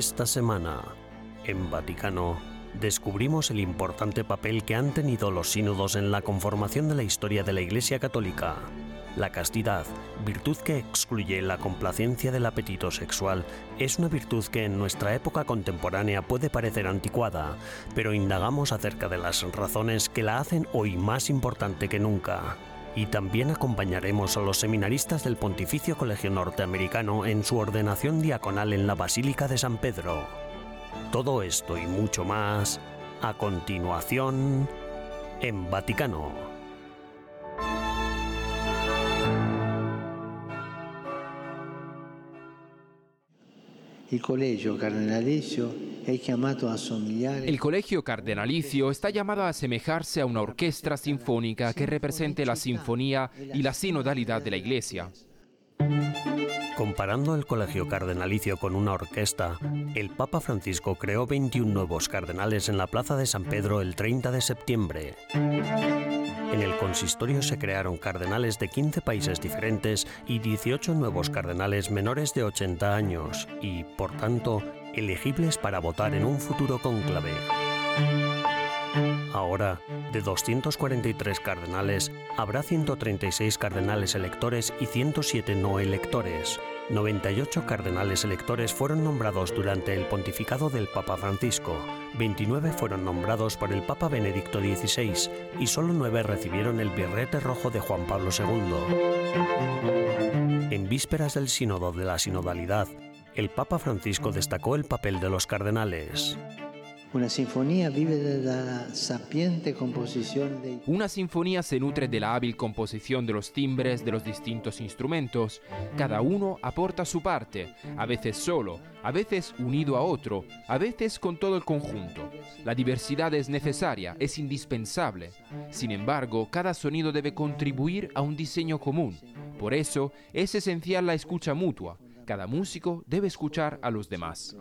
Esta semana, en Vaticano, descubrimos el importante papel que han tenido los sínodos en la conformación de la historia de la Iglesia Católica. La castidad, virtud que excluye la complacencia del apetito sexual, es una virtud que en nuestra época contemporánea puede parecer anticuada, pero indagamos acerca de las razones que la hacen hoy más importante que nunca. Y también acompañaremos a los seminaristas del Pontificio Colegio Norteamericano en su ordenación diaconal en la Basílica de San Pedro. Todo esto y mucho más a continuación en Vaticano. El colegio cardenalicio El colegio cardenalicio está llamado a asemejarse a una orquesta sinfónica que represente la sinfonía y la sinodalidad de la Iglesia. Comparando el colegio cardenalicio con una orquesta, el Papa Francisco creó 21 nuevos cardenales en la Plaza de San Pedro el 30 de septiembre. En el consistorio se crearon cardenales de 15 países diferentes y 18 nuevos cardenales menores de 80 años y, por tanto, elegibles para votar en un futuro cónclave. Ahora, de 243 cardenales, habrá 136 cardenales electores y 107 no electores. 98 cardenales electores fueron nombrados durante el pontificado del Papa Francisco, 29 fueron nombrados por el Papa Benedicto XVI y solo 9 recibieron el birrete rojo de Juan Pablo II. En vísperas del sínodo de la sinodalidad, el Papa Francisco destacó el papel de los cardenales. Una sinfonía vive de la sapiente composición de... Una sinfonía se nutre de la hábil composición de los timbres de los distintos instrumentos. Cada uno aporta su parte, a veces solo, a veces unido a otro, a veces con todo el conjunto. La diversidad es necesaria, es indispensable. Sin embargo, cada sonido debe contribuir a un diseño común. Por eso es esencial la escucha mutua. Cada músico debe escuchar a los demás.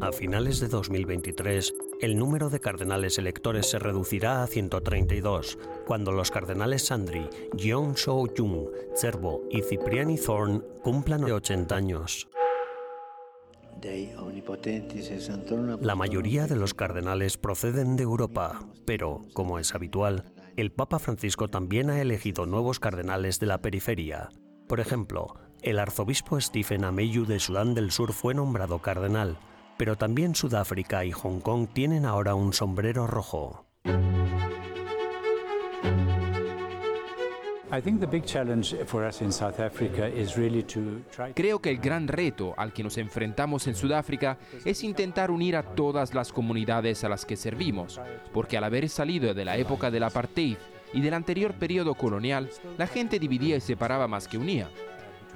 A finales de 2023, el número de cardenales electores se reducirá a 132, cuando los cardenales Sandri, Jeong Shou-jung, Cervo y Cipriani Thorn cumplan 80 años. La mayoría de los cardenales proceden de Europa, pero, como es habitual, el Papa Francisco también ha elegido nuevos cardenales de la periferia. Por ejemplo, el arzobispo Stephen Ameyu de Sudán del Sur fue nombrado cardenal, pero también Sudáfrica y Hong Kong tienen ahora un sombrero rojo. Creo que el gran reto al que nos enfrentamos en Sudáfrica es intentar unir a todas las comunidades a las que servimos, porque al haber salido de la época del apartheid y del anterior periodo colonial, la gente dividía y separaba más que unía.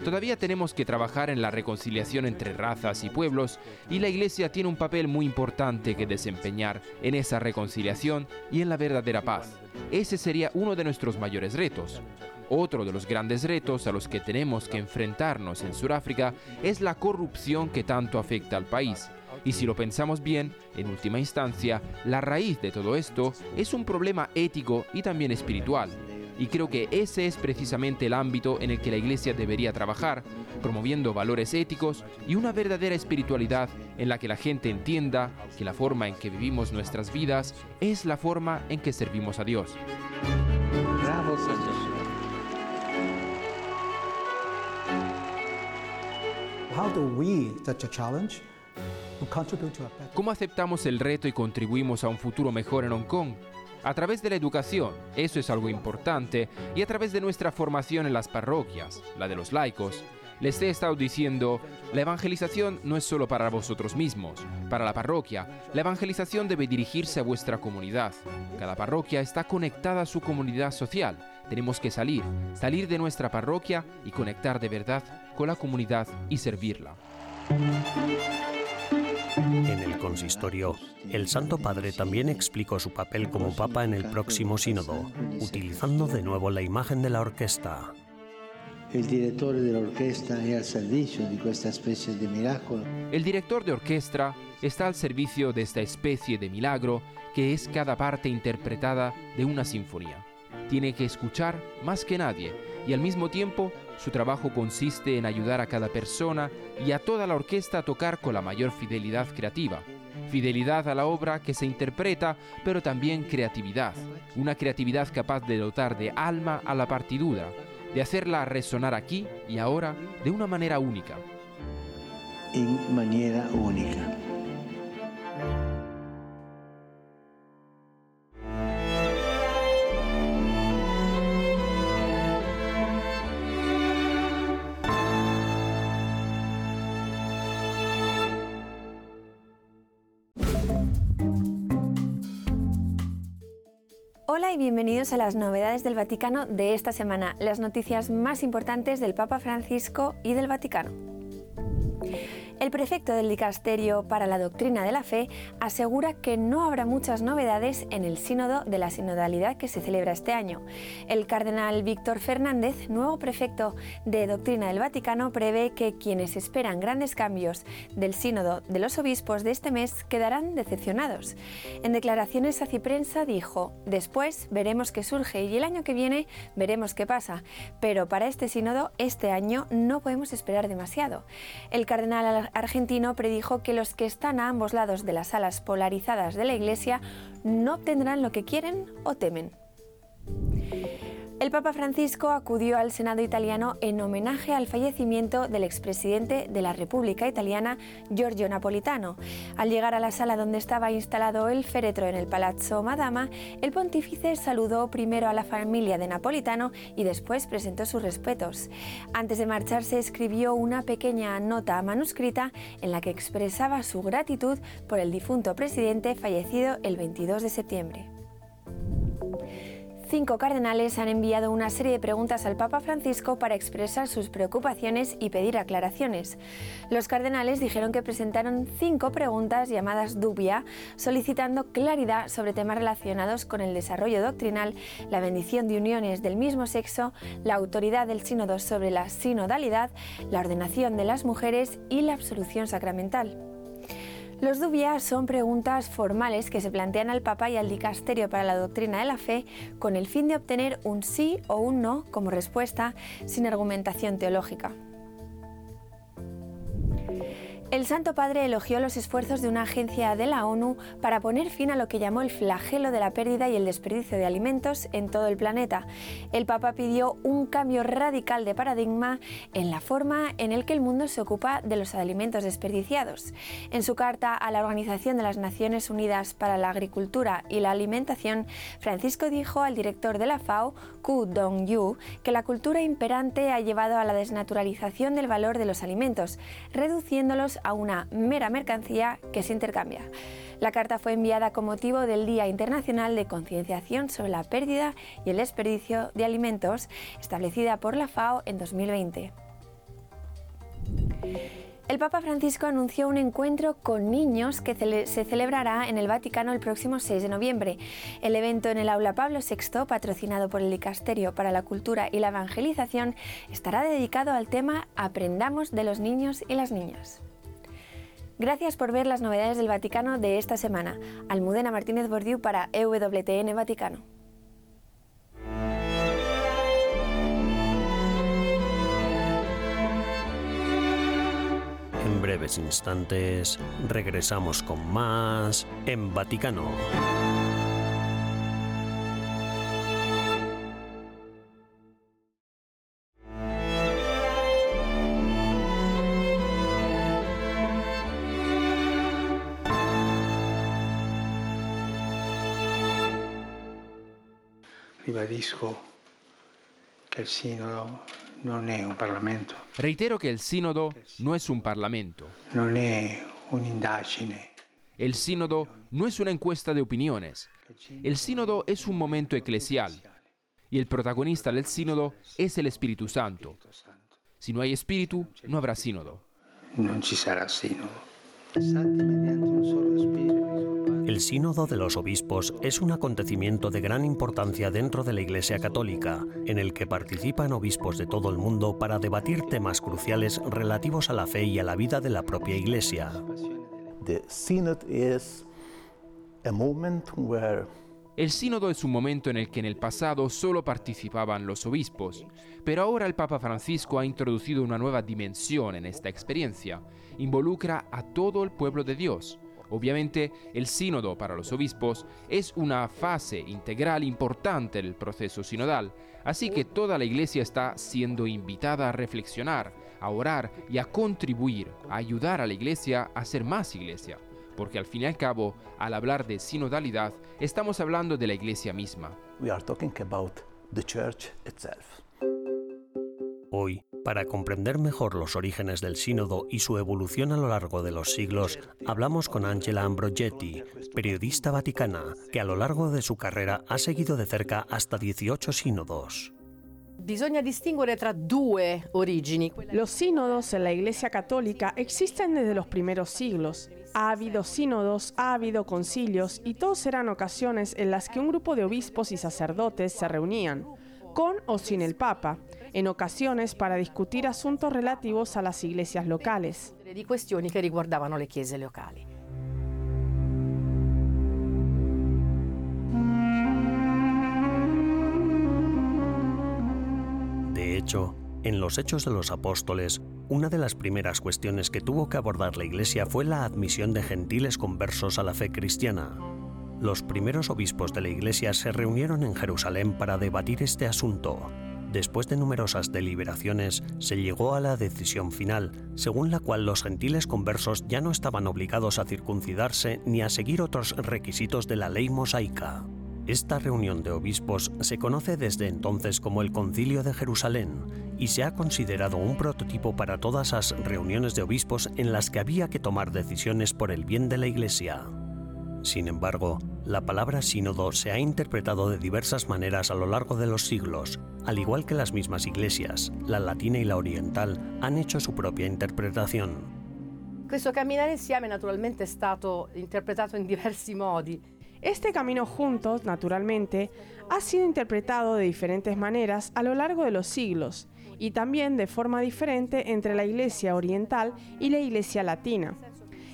Todavía tenemos que trabajar en la reconciliación entre razas y pueblos y la Iglesia tiene un papel muy importante que desempeñar en esa reconciliación y en la verdadera paz. Ese sería uno de nuestros mayores retos. Otro de los grandes retos a los que tenemos que enfrentarnos en Sudáfrica es la corrupción que tanto afecta al país. Y si lo pensamos bien, en última instancia, la raíz de todo esto es un problema ético y también espiritual. Y creo que ese es precisamente el ámbito en el que la Iglesia debería trabajar, promoviendo valores éticos y una verdadera espiritualidad en la que la gente entienda que la forma en que vivimos nuestras vidas es la forma en que servimos a Dios. ¿Cómo aceptamos el reto y contribuimos a un futuro mejor en Hong Kong? A través de la educación, eso es algo importante, y a través de nuestra formación en las parroquias, la de los laicos. Les he estado diciendo, la evangelización no es solo para vosotros mismos, para la parroquia. La evangelización debe dirigirse a vuestra comunidad. Cada parroquia está conectada a su comunidad social. Tenemos que salir, salir de nuestra parroquia y conectar de verdad con la comunidad y servirla. En el consistorio, el Santo Padre también explicó su papel como Papa en el próximo sínodo, utilizando de nuevo la imagen de la orquesta. El director de la orquesta al servicio de esta especie de milagro. El director de orquesta está al servicio de esta especie de milagro que es cada parte interpretada de una sinfonía. Tiene que escuchar más que nadie y al mismo tiempo Su trabajo consiste en ayudar a cada persona y a toda la orquesta a tocar con la mayor fidelidad creativa. Fidelidad a la obra que se interpreta, pero también creatividad. Una creatividad capaz de dotar de alma a la partidura, de hacerla resonar aquí y ahora de una manera única. En manera única. Bienvenidos a las novedades del Vaticano de esta semana, las noticias más importantes del Papa Francisco y del Vaticano. El prefecto del Dicasterio para la Doctrina de la Fe asegura que no habrá muchas novedades en el sínodo de la sinodalidad que se celebra este año. El cardenal Víctor Fernández, nuevo prefecto de Doctrina del Vaticano, prevé que quienes esperan grandes cambios del sínodo de los obispos de este mes quedarán decepcionados. En declaraciones a Ciprensa dijo, después veremos qué surge y el año que viene veremos qué pasa, pero para este sínodo este año no podemos esperar demasiado. El cardenal argentino predijo que los que están a ambos lados de las alas polarizadas de la Iglesia no obtendrán lo que quieren o temen. El Papa Francisco acudió al Senado italiano en homenaje al fallecimiento del expresidente de la República Italiana, Giorgio Napolitano. Al llegar a la sala donde estaba instalado el féretro en el Palazzo Madama, el pontífice saludó primero a la familia de Napolitano y después presentó sus respetos. Antes de marcharse escribió una pequeña nota manuscrita en la que expresaba su gratitud por el difunto presidente fallecido el 22 de septiembre cinco cardenales han enviado una serie de preguntas al Papa Francisco para expresar sus preocupaciones y pedir aclaraciones. Los cardenales dijeron que presentaron cinco preguntas llamadas dubia, solicitando claridad sobre temas relacionados con el desarrollo doctrinal, la bendición de uniones del mismo sexo, la autoridad del sínodo sobre la sinodalidad, la ordenación de las mujeres y la absolución sacramental. Los dubias son preguntas formales que se plantean al Papa y al Dicasterio para la Doctrina de la Fe con el fin de obtener un sí o un no como respuesta sin argumentación teológica. El Santo Padre elogió los esfuerzos de una agencia de la ONU para poner fin a lo que llamó el flagelo de la pérdida y el desperdicio de alimentos en todo el planeta. El Papa pidió un cambio radical de paradigma en la forma en el que el mundo se ocupa de los alimentos desperdiciados. En su carta a la Organización de las Naciones Unidas para la Agricultura y la Alimentación, Francisco dijo al director de la FAO, Ku Dong-yu, que la cultura imperante ha llevado a la desnaturalización del valor de los alimentos, reduciéndolos a una mera mercancía que se intercambia. La carta fue enviada con motivo del Día Internacional de Concienciación sobre la Pérdida y el Desperdicio de Alimentos, establecida por la FAO en 2020. El Papa Francisco anunció un encuentro con niños que se celebrará en el Vaticano el próximo 6 de noviembre. El evento en el Aula Pablo VI, patrocinado por el Dicasterio para la Cultura y la Evangelización, estará dedicado al tema Aprendamos de los niños y las niñas. Gracias por ver las novedades del Vaticano de esta semana. Almudena Martínez Bordiú para EWTN Vaticano. En breves instantes regresamos con más en Vaticano. Ribadisco que el sínodo non è un Parlamento, Reitero que el sínodo no es un parlamento. non è un'indagine, El sínodo no es una encuesta de opiniones. El sínodo es un momento eclesial. Y el protagonista del sínodo es el Espíritu Santo. Si no hay espíritu, no habrá sínodo. non ci sarà El Sínodo de los Obispos es un acontecimiento de gran importancia dentro de la Iglesia Católica, en el que participan obispos de todo el mundo para debatir temas cruciales relativos a la fe y a la vida de la propia Iglesia. El sínodo es un momento en el que en el pasado solo participaban los obispos, pero ahora el Papa Francisco ha introducido una nueva dimensión en esta experiencia. Involucra a todo el pueblo de Dios. Obviamente, el sínodo para los obispos es una fase integral importante del proceso sinodal, así que toda la iglesia está siendo invitada a reflexionar, a orar y a contribuir, a ayudar a la iglesia a ser más iglesia porque al fin y al cabo, al hablar de sinodalidad, estamos hablando de la iglesia misma. Hoy, para comprender mejor los orígenes del sínodo y su evolución a lo largo de los siglos, hablamos con Angela Ambrogetti, periodista vaticana, que a lo largo de su carrera ha seguido de cerca hasta 18 sínodos. Bisogna distinguere tra due origini. Los sínodos en la Iglesia Católica existen desde los primeros siglos. Ha habido sínodos, ha habido concilios y todos eran ocasiones en las que un grupo de obispos y sacerdotes se reunían, con o sin el Papa, en ocasiones para discutir asuntos relativos a las iglesias locales. Di questioni che riguardavano le chiese locali. De hecho, en los Hechos de los Apóstoles, una de las primeras cuestiones que tuvo que abordar la Iglesia fue la admisión de gentiles conversos a la fe cristiana. Los primeros obispos de la Iglesia se reunieron en Jerusalén para debatir este asunto. Después de numerosas deliberaciones, se llegó a la decisión final, según la cual los gentiles conversos ya no estaban obligados a circuncidarse ni a seguir otros requisitos de la ley mosaica. Esta reunión de obispos se conoce desde entonces como el Concilio de Jerusalén y se ha considerado un prototipo para todas las reuniones de obispos en las que había que tomar decisiones por el bien de la Iglesia. Sin embargo, la palabra sínodo se ha interpretado de diversas maneras a lo largo de los siglos, al igual que las mismas iglesias, la latina y la oriental, han hecho su propia interpretación. Questo camminare insieme naturalmente è stato interpretato in diversi modi. Este camino juntos, naturalmente, ha sido interpretado de diferentes maneras a lo largo de los siglos y también de forma diferente entre la Iglesia oriental y la Iglesia latina.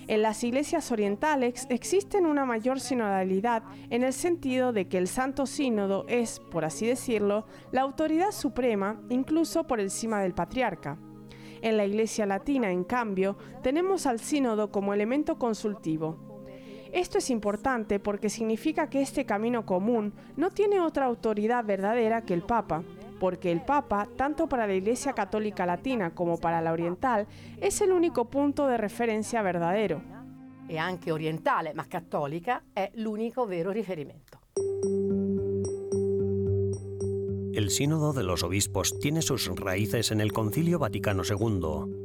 En las iglesias orientales existen una mayor sinodalidad en el sentido de que el Santo Sínodo es, por así decirlo, la autoridad suprema incluso por encima del patriarca. En la iglesia latina, en cambio, tenemos al sínodo como elemento consultivo, esto es importante porque significa que este camino común no tiene otra autoridad verdadera que el Papa, porque el Papa, tanto para la Iglesia Católica Latina como para la Oriental, es el único punto de referencia verdadero. E anche orientale, ma cattolica, è l'unico vero riferimento. El Sínodo de los Obispos tiene sus raíces en el Concilio Vaticano II,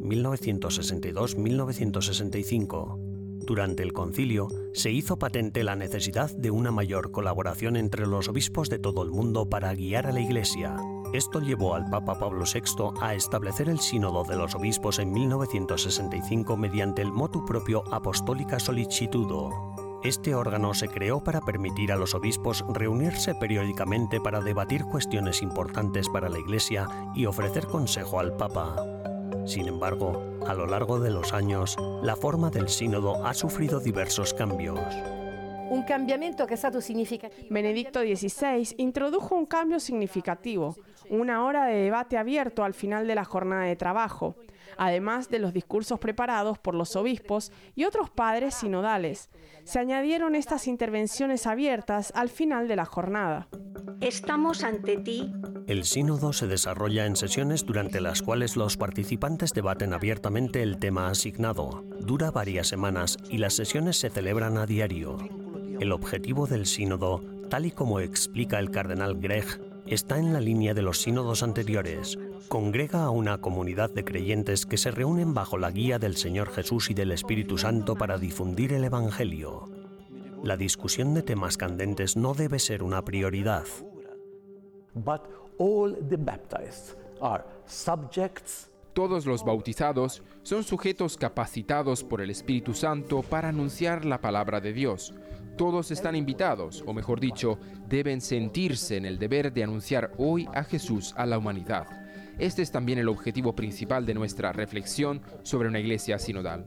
1962-1965 durante el concilio se hizo patente la necesidad de una mayor colaboración entre los obispos de todo el mundo para guiar a la Iglesia. Esto llevó al Papa Pablo VI a establecer el Sínodo de los Obispos en 1965 mediante el motu propio Apostólica Solicitudo. Este órgano se creó para permitir a los obispos reunirse periódicamente para debatir cuestiones importantes para la Iglesia y ofrecer consejo al Papa. Sin embargo, a lo largo de los años, la forma del sínodo ha sufrido diversos cambios. Un cambiamento que stato significativo. Benedicto XVI introdujo un cambio significativo, una hora de debate abierto al final de la jornada de trabajo, además de los discursos preparados por los obispos y otros padres sinodales. Se añadieron estas intervenciones abiertas al final de la jornada. Estamos ante ti. El sínodo se desarrolla en sesiones durante las cuales los participantes debaten abiertamente el tema asignado. Dura varias semanas y las sesiones se celebran a diario. El objetivo del sínodo, tal y como explica el cardenal Greg, está en la línea de los sínodos anteriores. Congrega a una comunidad de creyentes que se reúnen bajo la guía del Señor Jesús y del Espíritu Santo para difundir el Evangelio. La discusión de temas candentes no debe ser una prioridad. Todos los bautizados son sujetos capacitados por el Espíritu Santo para anunciar la palabra de Dios. Todos están invitados, o mejor dicho, deben sentirse en el deber de anunciar hoy a Jesús a la humanidad. Este es también el objetivo principal de nuestra reflexión sobre una iglesia sinodal.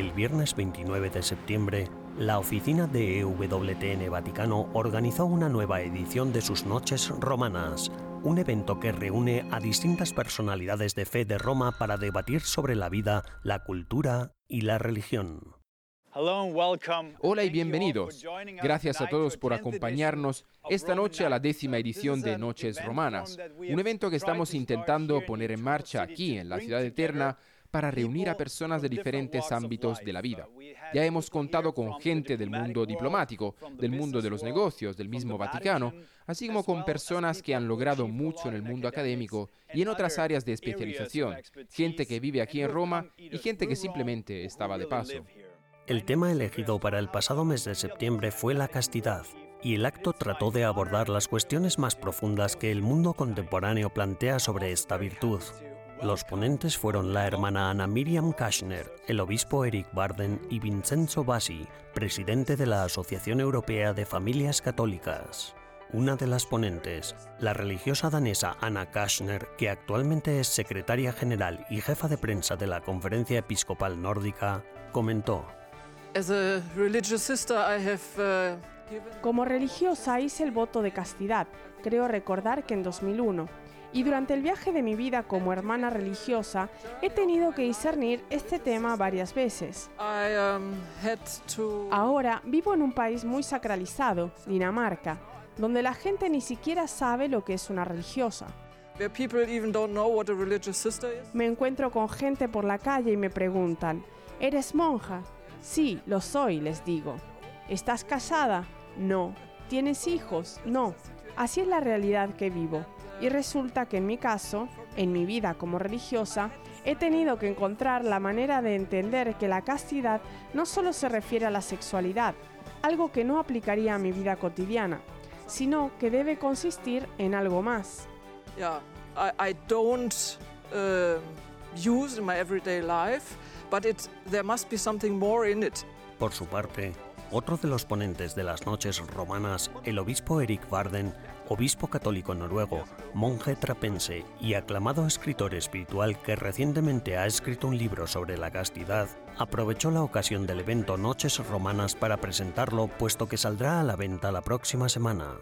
El viernes 29 de septiembre, la oficina de EWTN Vaticano organizó una nueva edición de sus Noches Romanas, un evento que reúne a distintas personalidades de fe de Roma para debatir sobre la vida, la cultura y la religión. Hola y bienvenidos. Gracias a todos por acompañarnos esta noche a la décima edición de Noches Romanas, un evento que estamos intentando poner en marcha aquí en la ciudad eterna para reunir a personas de diferentes ámbitos de la vida. Ya hemos contado con gente del mundo diplomático, del mundo de los negocios, del mismo Vaticano, así como con personas que han logrado mucho en el mundo académico y en otras áreas de especialización, gente que vive aquí en Roma y gente que simplemente estaba de paso. El tema elegido para el pasado mes de septiembre fue la castidad, y el acto trató de abordar las cuestiones más profundas que el mundo contemporáneo plantea sobre esta virtud. Los ponentes fueron la hermana Ana Miriam Kashner, el obispo Eric Barden y Vincenzo Bassi, presidente de la Asociación Europea de Familias Católicas. Una de las ponentes, la religiosa danesa Anna Kashner, que actualmente es secretaria general y jefa de prensa de la Conferencia Episcopal Nórdica, comentó. Como religiosa hice el voto de castidad. Creo recordar que en 2001 y durante el viaje de mi vida como hermana religiosa he tenido que discernir este tema varias veces. um, Ahora vivo en un país muy sacralizado, Dinamarca, donde la gente ni siquiera sabe lo que es una religiosa. Me encuentro con gente por la calle y me preguntan, ¿eres monja? Sí, lo soy, les digo. ¿Estás casada? No. ¿Tienes hijos? No. Así es la realidad que vivo. Y resulta que en mi caso, en mi vida como religiosa, he tenido que encontrar la manera de entender que la castidad no solo se refiere a la sexualidad, algo que no aplicaría a mi vida cotidiana, sino que debe consistir en algo más. Yeah, I, I don't uh, use in my everyday life, but it, there must be something more in it. Por su parte, otro de los ponentes de las noches romanas, el obispo Eric Barden, obispo católico noruego, monje trapense y aclamado escritor espiritual que recientemente ha escrito un libro sobre la castidad, aprovechó la ocasión del evento Noches Romanas para presentarlo, puesto que saldrá a la venta la próxima semana.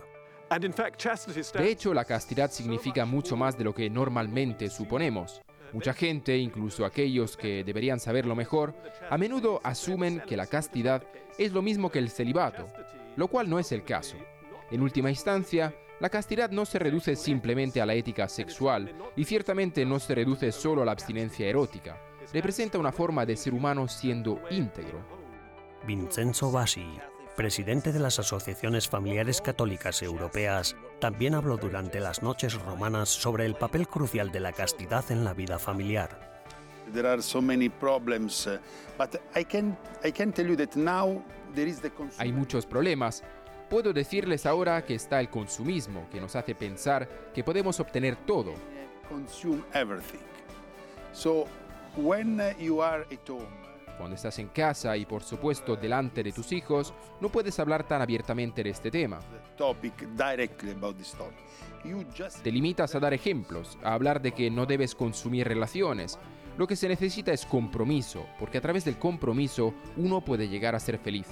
De hecho, la castidad significa mucho más de lo que normalmente suponemos. Mucha gente, incluso aquellos que deberían saberlo mejor, a menudo asumen que la castidad es lo mismo que el celibato, lo cual no es el caso. En última instancia, la castidad no se reduce simplemente a la ética sexual y ciertamente no se reduce solo a la abstinencia erótica. Representa una forma de ser humano siendo íntegro. Vincenzo Bassi, presidente de las asociaciones familiares católicas europeas, también habló durante las noches romanas sobre el papel crucial de la castidad en la vida familiar. Hay muchos problemas. Puedo decirles ahora que está el consumismo, que nos hace pensar que podemos obtener todo. consume everything. So when you are at home, Cuando estás en casa y por supuesto delante de tus hijos, no puedes hablar tan abiertamente de este tema. Te limitas a dar ejemplos, a hablar de que no debes consumir relaciones. Lo que se necesita es compromiso, porque a través del compromiso uno puede llegar a ser feliz.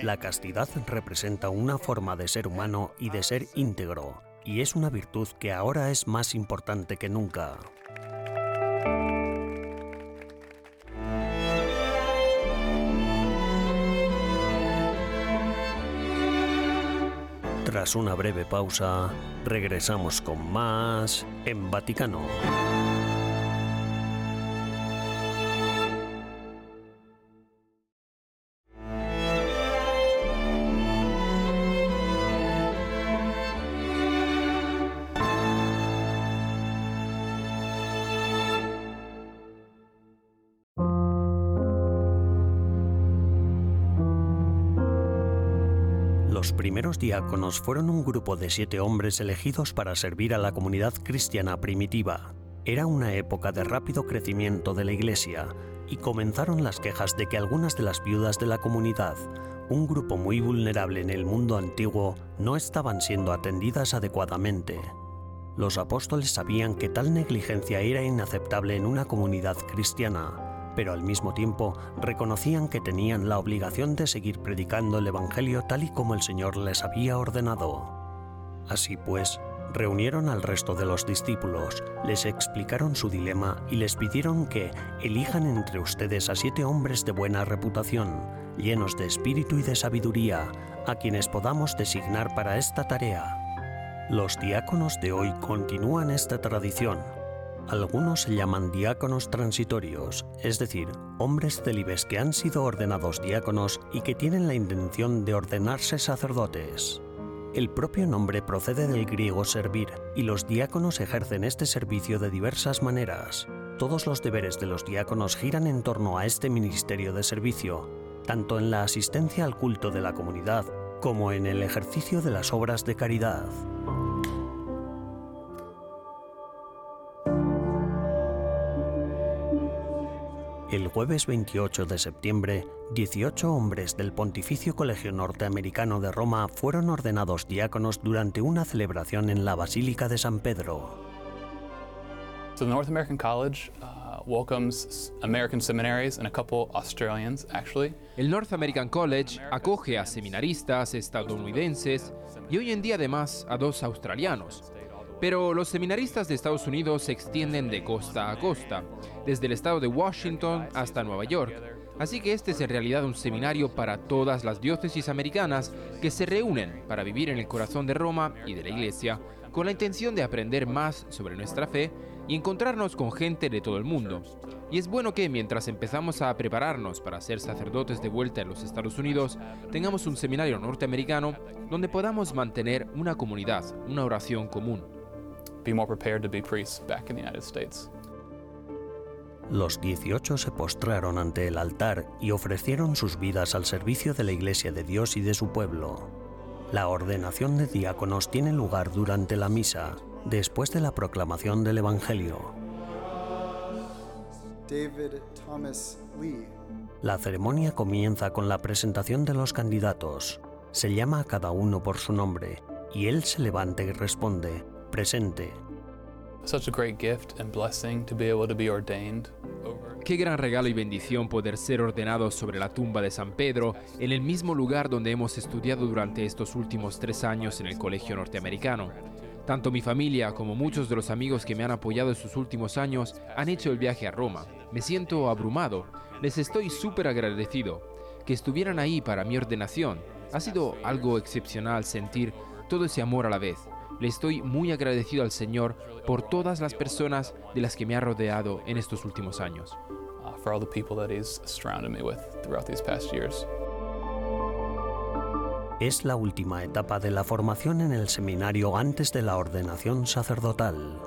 La castidad representa una forma de ser humano y de ser íntegro, y es una virtud que ahora es más importante que nunca. Tras una breve pausa, regresamos con más en Vaticano. Los primeros diáconos fueron un grupo de siete hombres elegidos para servir a la comunidad cristiana primitiva. Era una época de rápido crecimiento de la iglesia y comenzaron las quejas de que algunas de las viudas de la comunidad, un grupo muy vulnerable en el mundo antiguo, no estaban siendo atendidas adecuadamente. Los apóstoles sabían que tal negligencia era inaceptable en una comunidad cristiana, pero al mismo tiempo reconocían que tenían la obligación de seguir predicando el Evangelio tal y como el Señor les había ordenado. Así pues, reunieron al resto de los discípulos, les explicaron su dilema y les pidieron que elijan entre ustedes a siete hombres de buena reputación, llenos de espíritu y de sabiduría, a quienes podamos designar para esta tarea. Los diáconos de hoy continúan esta tradición. Algunos se llaman diáconos transitorios, es decir, hombres celibes que han sido ordenados diáconos y que tienen la intención de ordenarse sacerdotes. El propio nombre procede del griego servir, y los diáconos ejercen este servicio de diversas maneras. Todos los deberes de los diáconos giran en torno a este ministerio de servicio, tanto en la asistencia al culto de la comunidad como en el ejercicio de las obras de caridad. El jueves 28 de septiembre, 18 hombres del Pontificio Colegio Norteamericano de Roma fueron ordenados diáconos durante una celebración en la Basílica de San Pedro. So the North American College uh, welcomes American seminaries and a couple Australians, actually. El North American College acoge a seminaristas estadounidenses y hoy en día además a dos australianos. Pero los seminaristas de Estados Unidos se extienden de costa a costa, desde el estado de Washington hasta Nueva York. Así que este es en realidad un seminario para todas las diócesis americanas que se reúnen para vivir en el corazón de Roma y de la Iglesia con la intención de aprender más sobre nuestra fe y encontrarnos con gente de todo el mundo. Y es bueno que mientras empezamos a prepararnos para ser sacerdotes de vuelta en los Estados Unidos, tengamos un seminario norteamericano donde podamos mantener una comunidad, una oración común. Be more prepared to be priests back in the United States. Los 18 se postraron ante el altar y ofrecieron sus vidas al servicio de la Iglesia de Dios y de su pueblo. La ordenación de diáconos tiene lugar durante la misa, después de la proclamación del Evangelio. David Thomas Lee. La ceremonia comienza con la presentación de los candidatos. Se llama a cada uno por su nombre y él se levanta y responde, presente. Such a great gift and blessing to be able to be ordained over. Qué gran regalo y bendición poder ser ordenados sobre la tumba de San Pedro, en el mismo lugar donde hemos estudiado durante estos últimos tres años en el colegio norteamericano. Tanto mi familia como muchos de los amigos que me han apoyado en sus últimos años han hecho el viaje a Roma. Me siento abrumado. Les estoy súper agradecido. Que estuvieran ahí para mi ordenación. Ha sido algo excepcional sentir todo ese amor a la vez. Le estoy muy agradecido al Señor por todas las personas de las que me ha rodeado en estos últimos años. uh. Es la última etapa de la formación en el seminario antes de la ordenación sacerdotal.